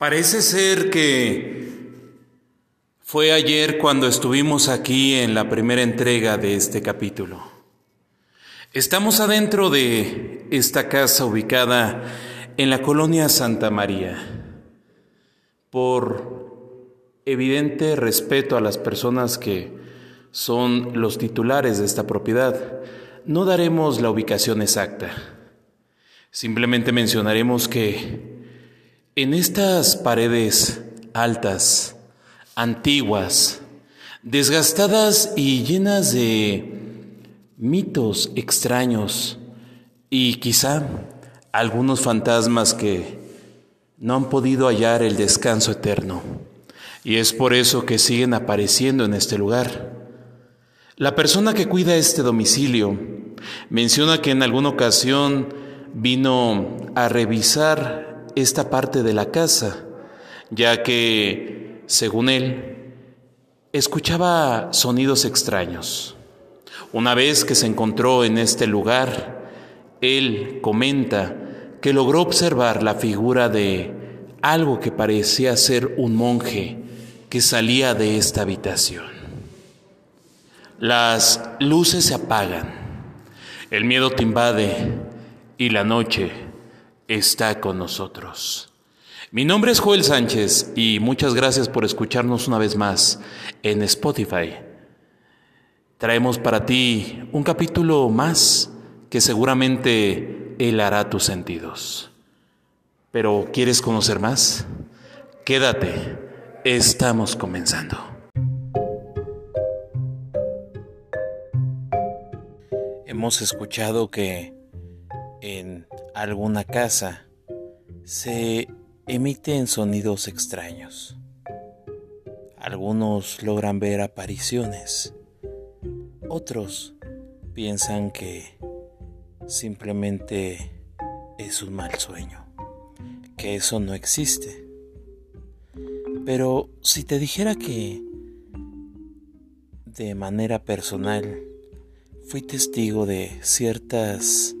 Parece ser que fue ayer cuando estuvimos aquí en la primera entrega de este capítulo. Estamos adentro de esta casa ubicada en la colonia Santa María. Por evidente respeto a las personas que son los titulares de esta propiedad, no daremos la ubicación exacta. Simplemente mencionaremos que en estas paredes altas, antiguas, desgastadas y llenas de mitos extraños y quizá algunos fantasmas que no han podido hallar el descanso eterno. Y es por eso que siguen apareciendo en este lugar. La persona que cuida este domicilio menciona que en alguna ocasión vino a revisar esta parte de la casa, ya que, según él, escuchaba sonidos extraños. Una vez que se encontró en este lugar, él comenta que logró observar la figura de algo que parecía ser un monje que salía de esta habitación. Las luces se apagan, el miedo te invade y la noche está con nosotros. Mi nombre es Joel Sánchez y muchas gracias por escucharnos una vez más en Spotify. Traemos para ti un capítulo más que seguramente helará tus sentidos. Pero ¿quieres conocer más? Quédate, estamos comenzando. Hemos escuchado que en alguna casa se emiten sonidos extraños. Algunos logran ver apariciones. Otros piensan que simplemente es un mal sueño, que eso no existe. Pero si te dijera que de manera personal fui testigo de ciertas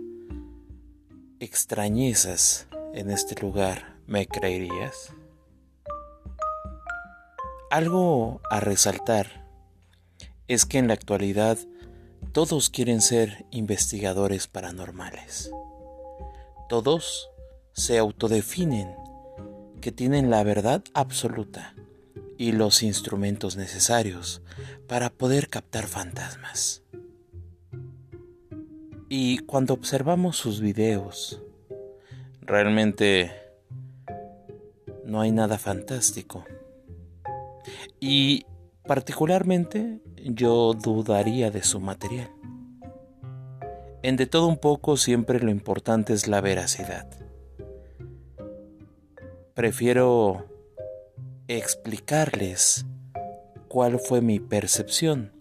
extrañezas en este lugar, ¿me creerías? Algo a resaltar es que en la actualidad todos quieren ser investigadores paranormales. Todos se autodefinen que tienen la verdad absoluta y los instrumentos necesarios para poder captar fantasmas. Y cuando observamos sus videos, realmente no hay nada fantástico. Y particularmente yo dudaría de su material. En de todo un poco siempre lo importante es la veracidad. Prefiero explicarles cuál fue mi percepción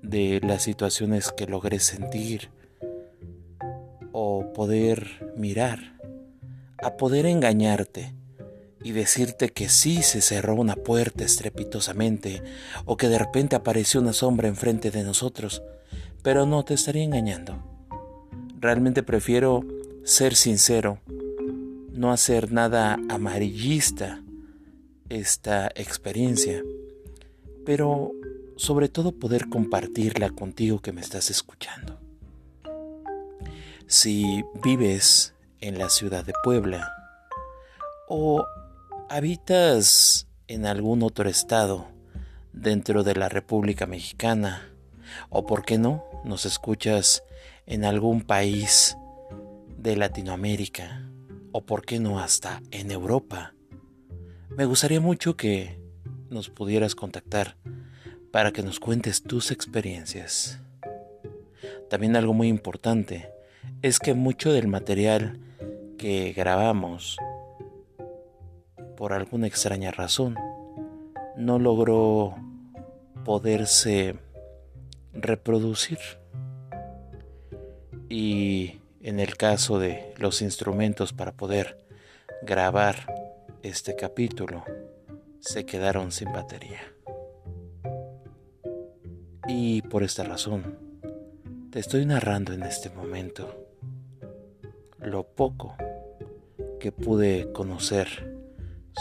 de las situaciones que logré sentir o poder mirar, a poder engañarte y decirte que sí se cerró una puerta estrepitosamente o que de repente apareció una sombra enfrente de nosotros, pero no te estaría engañando. Realmente prefiero ser sincero, no hacer nada amarillista esta experiencia, pero sobre todo poder compartirla contigo que me estás escuchando. Si vives en la ciudad de Puebla o habitas en algún otro estado dentro de la República Mexicana o por qué no nos escuchas en algún país de Latinoamérica o por qué no hasta en Europa, me gustaría mucho que nos pudieras contactar para que nos cuentes tus experiencias. También algo muy importante, es que mucho del material que grabamos, por alguna extraña razón, no logró poderse reproducir. Y en el caso de los instrumentos para poder grabar este capítulo, se quedaron sin batería. Y por esta razón, te estoy narrando en este momento lo poco que pude conocer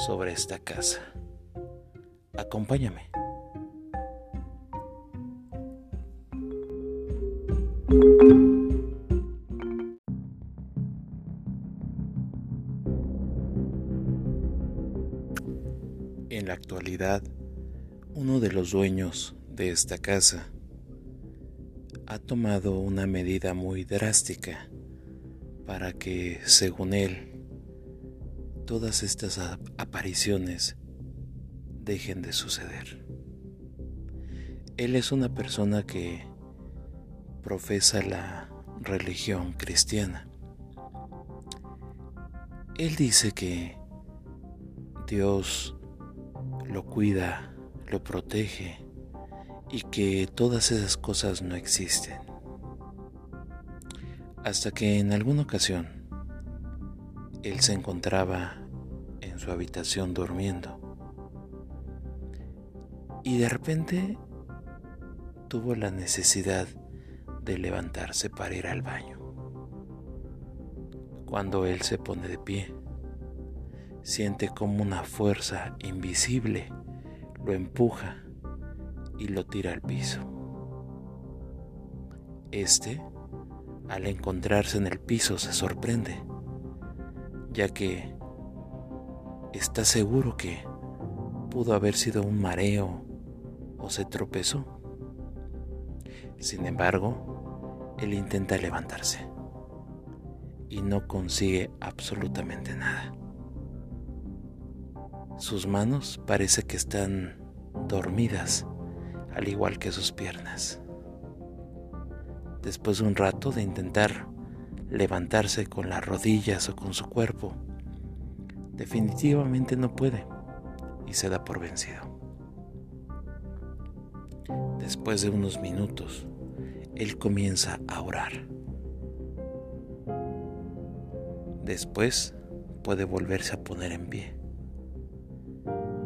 sobre esta casa. Acompáñame. En la actualidad, uno de los dueños de esta casa ha tomado una medida muy drástica para que, según él, todas estas apariciones dejen de suceder. Él es una persona que profesa la religión cristiana. Él dice que Dios lo cuida, lo protege y que todas esas cosas no existen. Hasta que en alguna ocasión él se encontraba en su habitación durmiendo y de repente tuvo la necesidad de levantarse para ir al baño. Cuando él se pone de pie, siente como una fuerza invisible lo empuja y lo tira al piso. Este, al encontrarse en el piso, se sorprende, ya que está seguro que pudo haber sido un mareo o se tropezó. Sin embargo, él intenta levantarse y no consigue absolutamente nada. Sus manos parece que están dormidas, al igual que sus piernas. Después de un rato de intentar levantarse con las rodillas o con su cuerpo, definitivamente no puede y se da por vencido. Después de unos minutos, él comienza a orar. Después puede volverse a poner en pie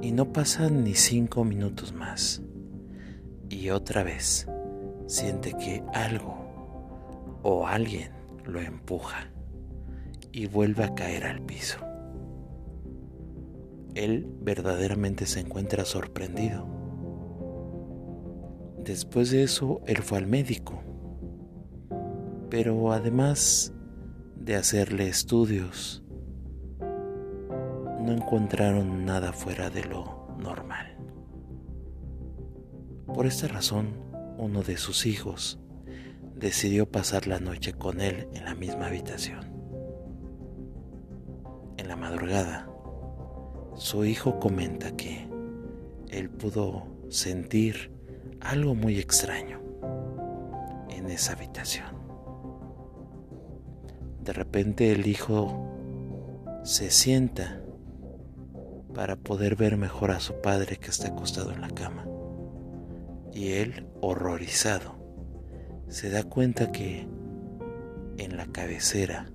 y no pasan ni cinco minutos más. Y otra vez siente que algo o alguien lo empuja y vuelve a caer al piso. Él verdaderamente se encuentra sorprendido. Después de eso, él fue al médico. Pero además de hacerle estudios no encontraron nada fuera de lo Por esta razón, uno de sus hijos decidió pasar la noche con él en la misma habitación. En la madrugada, su hijo comenta que él pudo sentir algo muy extraño en esa habitación. De repente el hijo se sienta para poder ver mejor a su padre que está acostado en la cama. Y él, horrorizado, se da cuenta que en la cabecera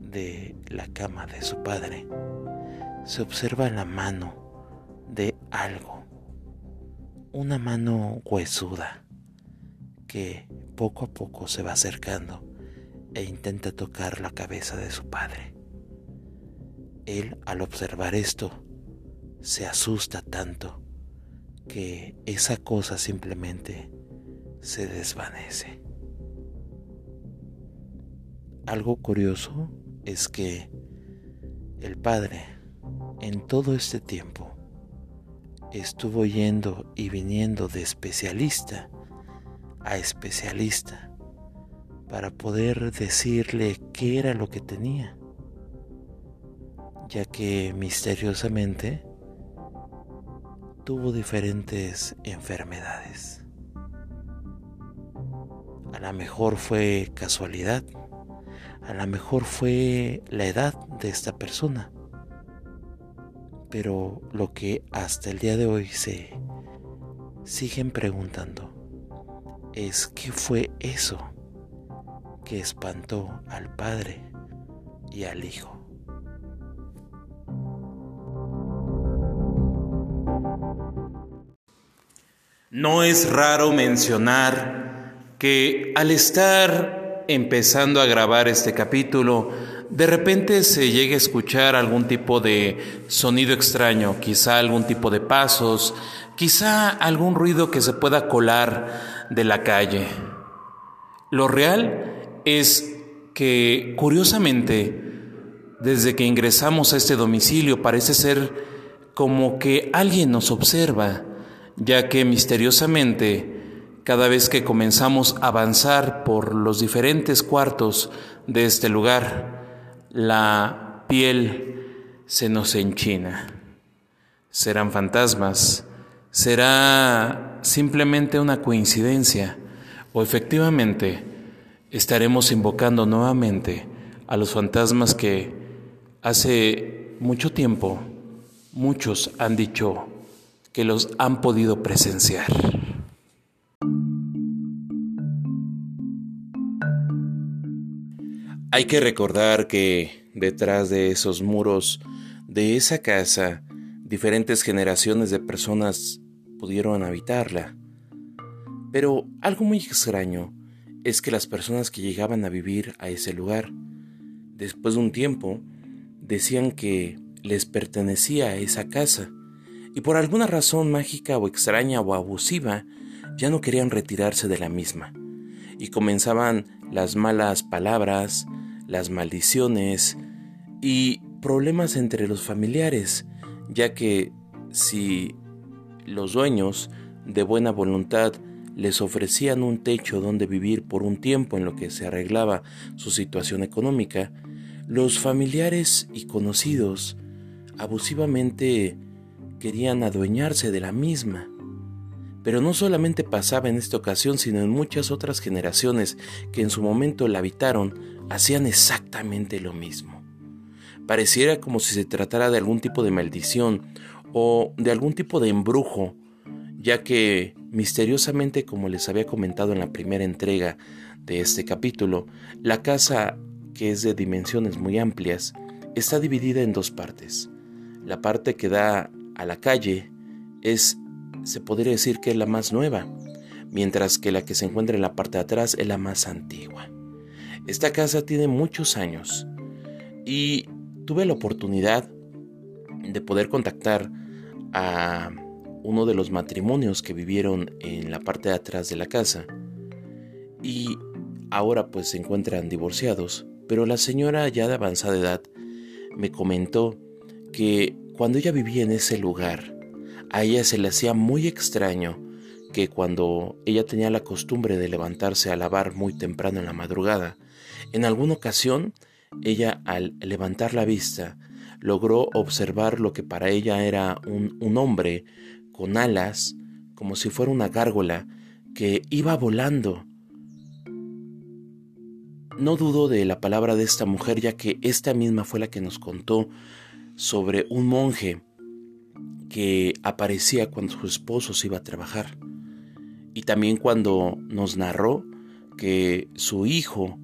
de la cama de su padre se observa la mano de algo, una mano huesuda que poco a poco se va acercando e intenta tocar la cabeza de su padre. Él, al observar esto, se asusta tanto que esa cosa simplemente se desvanece. Algo curioso es que el padre en todo este tiempo estuvo yendo y viniendo de especialista a especialista para poder decirle qué era lo que tenía, ya que misteriosamente tuvo diferentes enfermedades. A lo mejor fue casualidad, a lo mejor fue la edad de esta persona, pero lo que hasta el día de hoy se siguen preguntando es qué fue eso que espantó al padre y al hijo. No es raro mencionar que al estar empezando a grabar este capítulo, de repente se llegue a escuchar algún tipo de sonido extraño, quizá algún tipo de pasos, quizá algún ruido que se pueda colar de la calle. Lo real es que, curiosamente, desde que ingresamos a este domicilio parece ser como que alguien nos observa, ya que misteriosamente, cada vez que comenzamos a avanzar por los diferentes cuartos de este lugar, la piel se nos enchina. ¿Serán fantasmas? ¿Será simplemente una coincidencia? ¿O efectivamente estaremos invocando nuevamente a los fantasmas que hace mucho tiempo muchos han dicho que los han podido presenciar? Hay que recordar que detrás de esos muros de esa casa diferentes generaciones de personas pudieron habitarla. Pero algo muy extraño es que las personas que llegaban a vivir a ese lugar, después de un tiempo, decían que les pertenecía a esa casa, y por alguna razón mágica o extraña o abusiva, ya no querían retirarse de la misma, y comenzaban las malas palabras, las maldiciones y problemas entre los familiares, ya que si los dueños de buena voluntad les ofrecían un techo donde vivir por un tiempo en lo que se arreglaba su situación económica, los familiares y conocidos abusivamente querían adueñarse de la misma. Pero no solamente pasaba en esta ocasión, sino en muchas otras generaciones que en su momento la habitaron, hacían exactamente lo mismo. Pareciera como si se tratara de algún tipo de maldición o de algún tipo de embrujo, ya que misteriosamente, como les había comentado en la primera entrega de este capítulo, la casa, que es de dimensiones muy amplias, está dividida en dos partes. La parte que da a la calle es, se podría decir que es la más nueva, mientras que la que se encuentra en la parte de atrás es la más antigua. Esta casa tiene muchos años y tuve la oportunidad de poder contactar a uno de los matrimonios que vivieron en la parte de atrás de la casa y ahora pues se encuentran divorciados, pero la señora ya de avanzada edad me comentó que cuando ella vivía en ese lugar, a ella se le hacía muy extraño que cuando ella tenía la costumbre de levantarse a lavar muy temprano en la madrugada, en alguna ocasión ella, al levantar la vista, logró observar lo que para ella era un, hombre con alas, como si fuera una gárgola, que iba volando. No dudo de la palabra de esta mujer, ya que esta misma fue la que nos contó sobre un monje que aparecía cuando su esposo se iba a trabajar. Y también cuando nos narró que su hijo,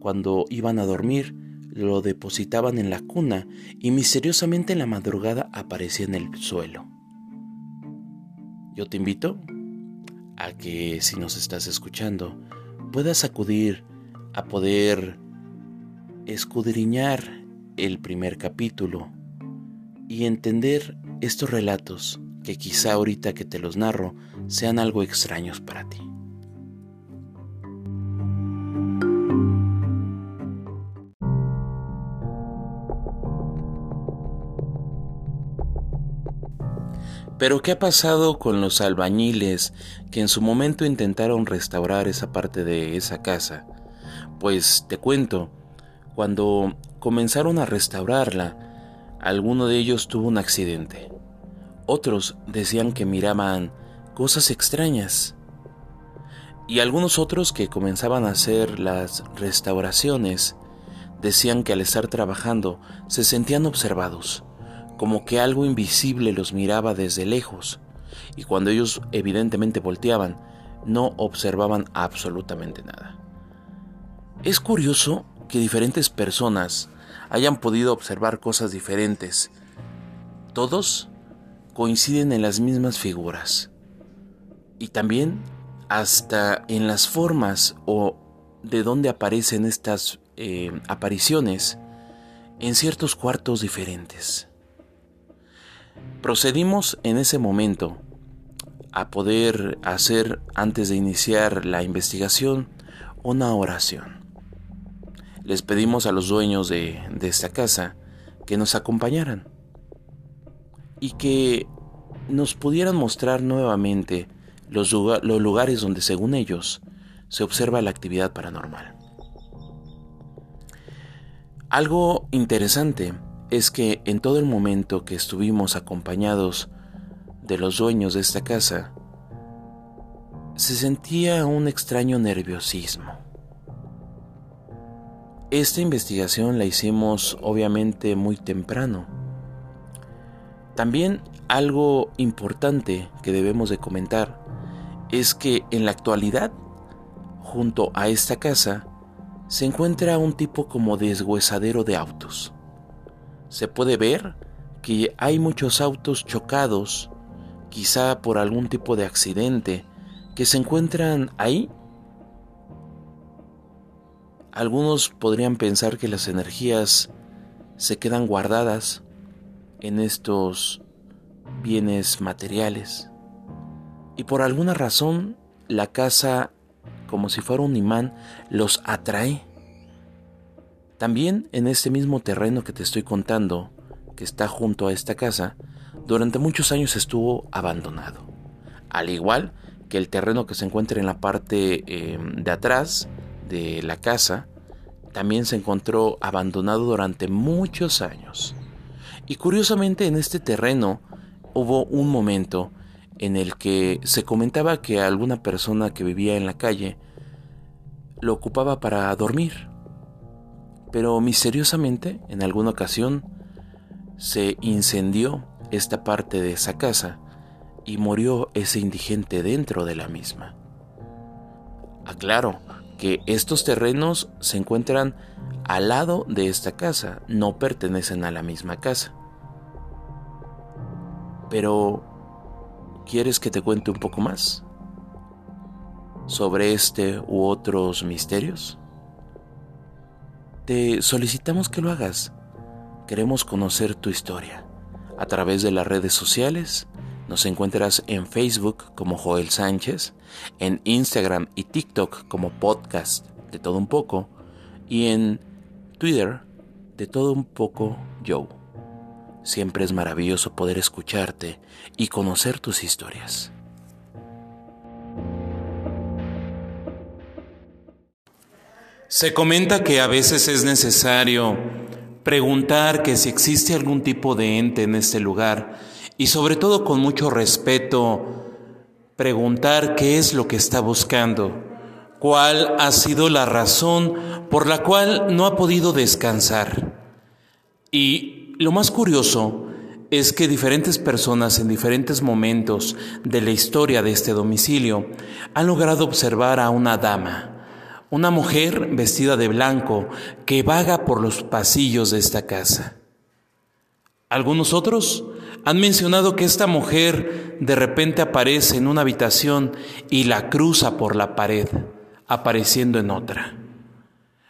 cuando iban a dormir, lo depositaban en la cuna y misteriosamente en la madrugada aparecía en el suelo. Yo te invito a que si nos estás escuchando puedas acudir a poder escudriñar el primer capítulo y entender estos relatos que quizá ahorita que te los narro sean algo extraños para ti. Pero ¿qué ha pasado con los albañiles que en su momento intentaron restaurar esa parte de esa casa? Pues te cuento, cuando comenzaron a restaurarla, alguno de ellos tuvo un accidente. Otros decían que miraban cosas extrañas. Y algunos otros que comenzaban a hacer las restauraciones decían que al estar trabajando se sentían observados como que algo invisible los miraba desde lejos, y cuando ellos evidentemente volteaban, no observaban absolutamente nada. Es curioso que diferentes personas hayan podido observar cosas diferentes. Todos coinciden en las mismas figuras. Y también hasta en las formas o de dónde aparecen estas eh, apariciones en ciertos cuartos diferentes. Procedimos en ese momento a poder hacer, antes de iniciar la investigación, una oración. Les pedimos a los dueños de, esta casa que nos acompañaran y que nos pudieran mostrar nuevamente los, lugares donde según ellos se observa la actividad paranormal. Algo interesante es que en todo el momento que estuvimos acompañados de los dueños de esta casa, se sentía un extraño nerviosismo. Esta investigación la hicimos obviamente muy temprano. También algo importante que debemos de comentar es que en la actualidad, junto a esta casa, se encuentra un tipo como deshuesadero de autos. Se puede ver que hay muchos autos chocados, quizá por algún tipo de accidente, que se encuentran ahí. Algunos podrían pensar que las energías se quedan guardadas en estos bienes materiales y por alguna razón la casa como si fuera un imán, los atrae. También en este mismo terreno que te estoy contando, que está junto a esta casa, durante muchos años estuvo abandonado. Al igual que el terreno que se encuentra en la parte em, de atrás de la casa, también se encontró abandonado durante muchos años. Y curiosamente en este terreno hubo un momento en el que se comentaba que alguna persona que vivía en la calle lo ocupaba para dormir. Pero misteriosamente, en alguna ocasión, se incendió esta parte de esa casa y murió ese indigente dentro de la misma. Aclaro que estos terrenos se encuentran al lado de esta casa, no pertenecen a la misma casa. Pero ¿Quieres que te cuente un poco más sobre este u otros misterios? Te solicitamos que lo hagas. Queremos conocer tu historia. A través de las redes sociales nos encuentras en Facebook como Joel Sánchez, en Instagram y TikTok como podcast de todo un poco y en Twitter de todo un poco Joe. Siempre es maravilloso poder escucharte y conocer tus historias. Se comenta que a veces es necesario preguntar que si existe algún tipo de ente en este lugar y sobre todo con mucho respeto preguntar qué es lo que está buscando, cuál ha sido la razón por la cual no ha podido descansar. Y lo más curioso es que diferentes personas en diferentes momentos de la historia de este domicilio han logrado observar a una dama, una mujer vestida de blanco que vaga por los pasillos de esta casa. Algunos otros han mencionado que esta mujer de repente aparece en una habitación y la cruza por la pared, apareciendo en otra.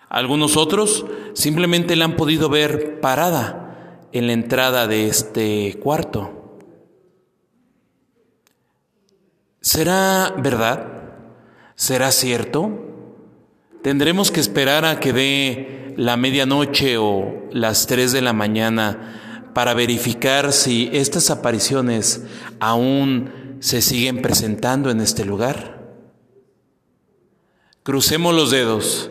Algunos otros simplemente la han podido ver parada en la entrada de este cuarto. ¿Será verdad? ¿Será cierto? ¿Tendremos que esperar a que dé la medianoche o las 3 de la mañana para verificar si estas apariciones aún se siguen presentando en este lugar? Crucemos los dedos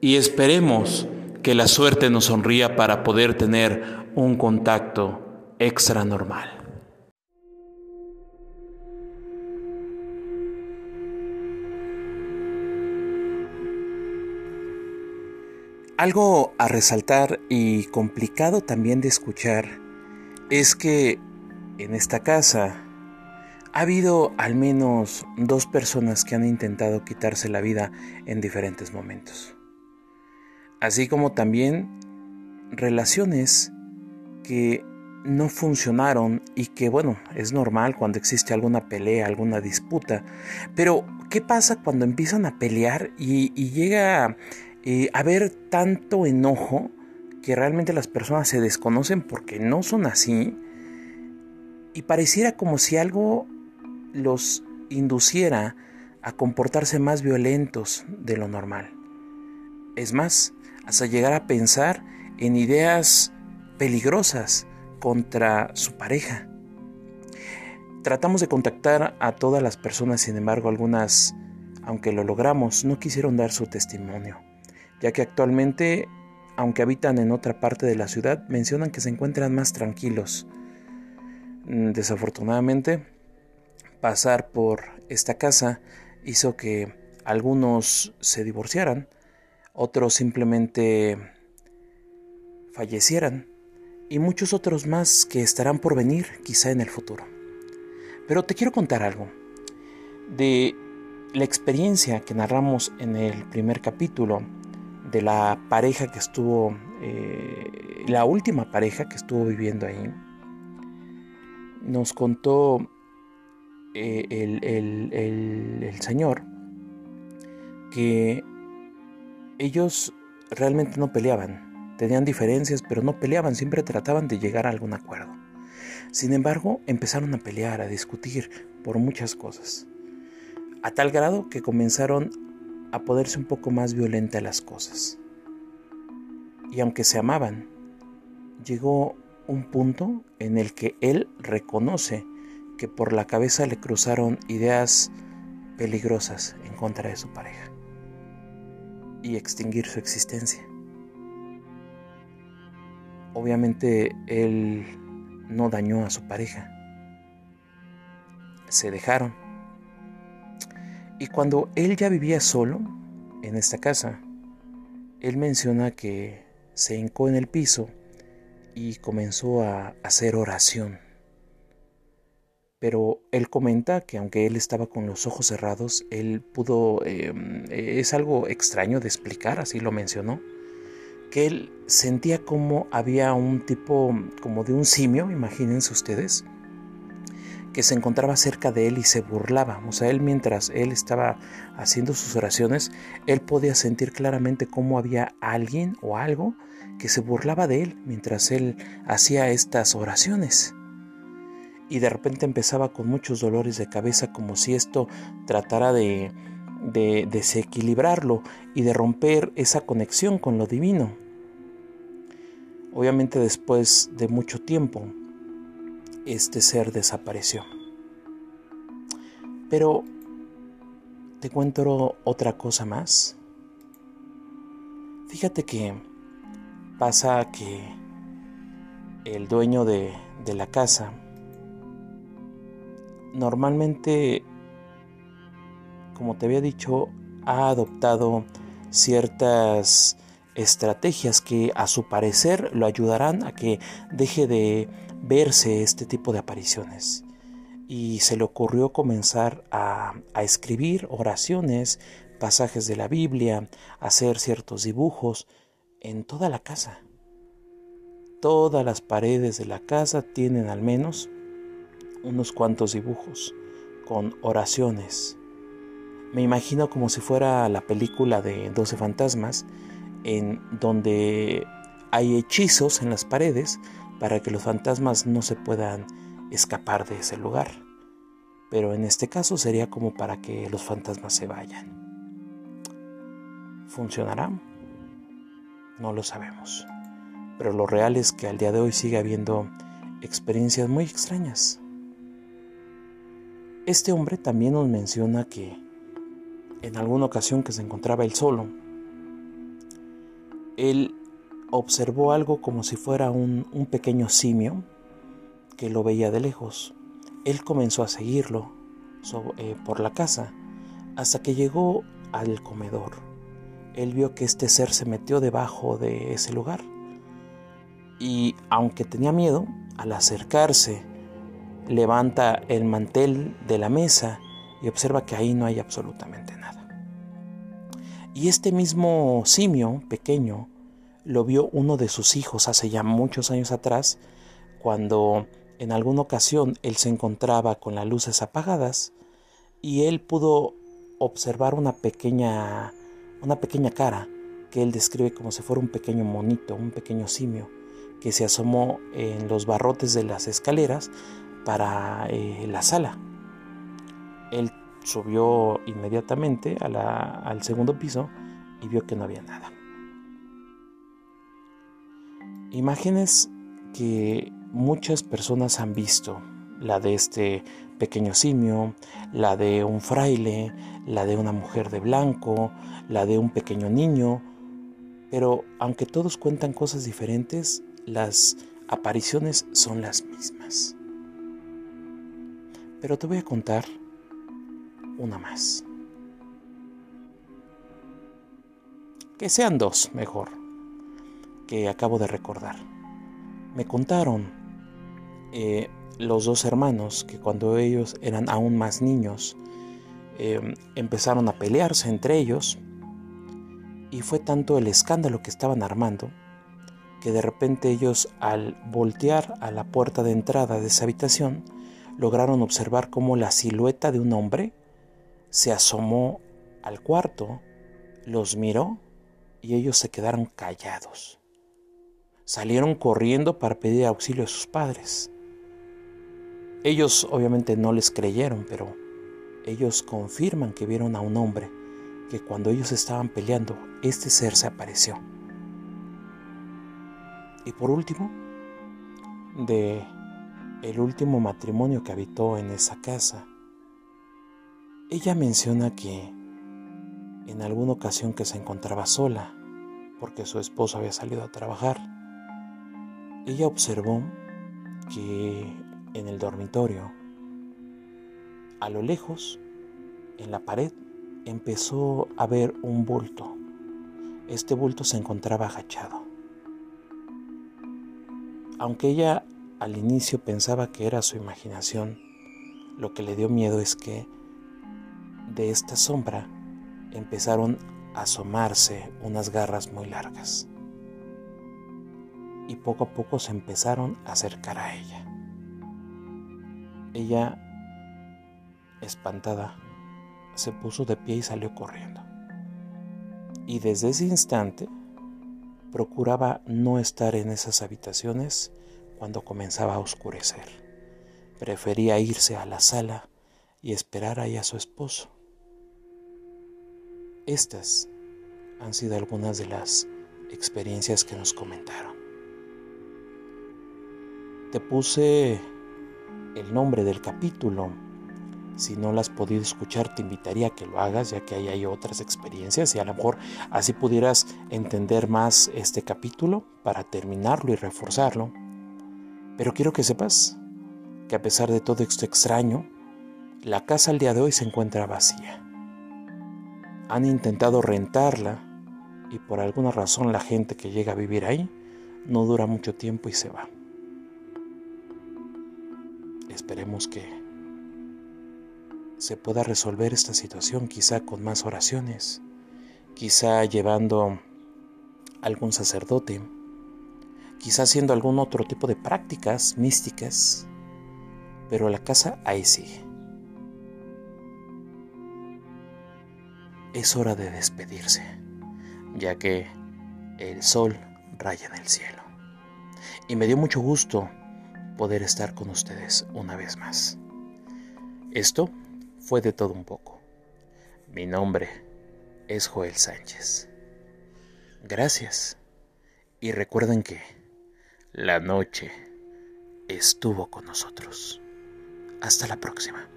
y esperemos que la suerte nos sonría para poder tener un contacto extra normal. Algo a resaltar y complicado también de escuchar es que en esta casa ha habido al menos dos personas que han intentado quitarse la vida en diferentes momentos. Así como también relaciones que no funcionaron y que bueno, es normal cuando existe alguna pelea, alguna disputa, pero ¿qué pasa cuando empiezan a pelear y, llega eh, a haber tanto enojo que realmente las personas se desconocen porque no son así y pareciera como si algo los induciera a comportarse más violentos de lo normal. Es más, hasta llegar a pensar en ideas peligrosas contra su pareja. Tratamos de contactar a todas las personas, sin embargo algunas, aunque lo logramos, no quisieron dar su testimonio, ya que actualmente, aunque habitan en otra parte de la ciudad, mencionan que se encuentran más tranquilos. Mm, desafortunadamente, pasar por esta casa hizo que algunos se divorciaran, otros simplemente fallecieran y muchos otros más que estarán por venir quizá en el futuro. Pero te quiero contar algo de la experiencia que narramos en el primer capítulo de la pareja que estuvo, eh, la última pareja que estuvo viviendo ahí. Nos contó eh, el, Señor que ellos realmente no peleaban, tenían diferencias, pero no peleaban, siempre trataban de llegar a algún acuerdo. Sin embargo, empezaron a pelear, a discutir por muchas cosas, a tal grado que comenzaron a poderse un poco más violentas las cosas. Y aunque se amaban, llegó un punto en el que él reconoce que por la cabeza le cruzaron ideas peligrosas en contra de su pareja y extinguir su existencia. Obviamente él no dañó a su pareja. Se dejaron. Y cuando él ya vivía solo en esta casa, él menciona que se hincó en el piso y comenzó a hacer oración. Pero él comenta que aunque él estaba con los ojos cerrados, él pudo, em, es algo extraño de explicar, así lo mencionó, que él sentía como había un tipo, como de un simio, imagínense ustedes, que se encontraba cerca de él y se burlaba. O sea, él mientras él estaba haciendo sus oraciones, él podía sentir claramente cómo había alguien o algo que se burlaba de él mientras él hacía estas oraciones y de repente empezaba con muchos dolores de cabeza como si esto tratara de, de desequilibrarlo y de romper esa conexión con lo divino. Obviamente después de mucho tiempo, este ser desapareció. Pero te cuento otra cosa más. Fíjate que pasa que el dueño de, de la casa normalmente, como te había dicho, ha adoptado ciertas estrategias que a su parecer lo ayudarán a que deje de verse este tipo de apariciones. Y se le ocurrió comenzar a, escribir oraciones, pasajes de la Biblia, hacer ciertos dibujos en toda la casa. Todas las paredes de la casa tienen al menos unos cuantos dibujos con oraciones. Me imagino como si fuera la película de 12 fantasmas, en donde hay hechizos en las paredes para que los fantasmas no se puedan escapar de ese lugar. Pero en este caso sería como para que los fantasmas se vayan. ¿Funcionará? No lo sabemos. Pero lo real es que al día de hoy sigue habiendo experiencias muy extrañas. Este hombre también nos menciona que en alguna ocasión que se encontraba él solo, él observó algo como si fuera un, pequeño simio que lo veía de lejos. Él comenzó a seguirlo eh, por la casa hasta que llegó al comedor. Él vio que este ser se metió debajo de ese lugar y aunque tenía miedo, al acercarse levanta el mantel de la mesa y observa que ahí no hay absolutamente nada. Y este mismo simio pequeño lo vio uno de sus hijos hace ya muchos años atrás, cuando en alguna ocasión él se encontraba con las luces apagadas y él pudo observar una pequeña una pequeña cara que él describe como si fuera un pequeño monito, un pequeño simio, que se asomó en los barrotes de las escaleras para eh, la sala. Él subió inmediatamente al segundo piso y vio que no había nada. Imágenes que muchas personas han visto, la de este pequeño simio, la de un fraile, la de una mujer de blanco, la de un pequeño niño, pero aunque todos cuentan cosas diferentes, las apariciones son las mismas. Pero te voy a contar una más. Que sean dos, mejor, que acabo de recordar. Me contaron eh, los dos hermanos que cuando ellos eran aún más niños, em, empezaron a pelearse entre ellos y fue tanto el escándalo que estaban armando que de repente ellos al voltear a la puerta de entrada de esa habitación lograron observar cómo la silueta de un hombre se asomó al cuarto, los miró y ellos se quedaron callados. Salieron corriendo para pedir auxilio a sus padres. Ellos obviamente no les creyeron, pero ellos confirman que vieron a un hombre que cuando ellos estaban peleando, este ser se apareció. Y por último, de el último matrimonio que habitó en esa casa, ella menciona que en alguna ocasión que se encontraba sola, porque su esposo había salido a trabajar, ella observó que en el dormitorio, a lo lejos, en la pared, empezó a ver un bulto. Este bulto se encontraba agachado. Aunque ella al inicio pensaba que era su imaginación, lo que le dio miedo es que de esta sombra empezaron a asomarse unas garras muy largas. Y poco a poco se empezaron a acercar a ella. Ella, espantada, se puso de pie y salió corriendo. Y desde ese instante procuraba no estar en esas habitaciones cuando comenzaba a oscurecer. Prefería irse a la sala y esperar ahí a su esposo. Estas han sido algunas de las experiencias que nos comentaron. Te puse el nombre del capítulo. Si no lo has podido escuchar, te invitaría a que lo hagas, ya que ahí hay otras experiencias y a lo mejor así pudieras entender más este capítulo para terminarlo y reforzarlo. Pero quiero que sepas que a pesar de todo esto extraño, la casa al día de hoy se encuentra vacía han intentado rentarla y por alguna razón la gente que llega a vivir ahí no dura mucho tiempo y se va. Esperemos que se pueda resolver esta situación quizá con más oraciones, quizá llevando algún sacerdote, quizá haciendo algún otro tipo de prácticas místicas, pero la casa ahí sigue. es hora de despedirse, ya que el sol raya en el cielo. Y me dio mucho gusto poder estar con ustedes una vez más. Esto fue de todo un poco. Mi nombre es Joel Sánchez. Gracias. Y recuerden que la noche estuvo con nosotros. Hasta la próxima.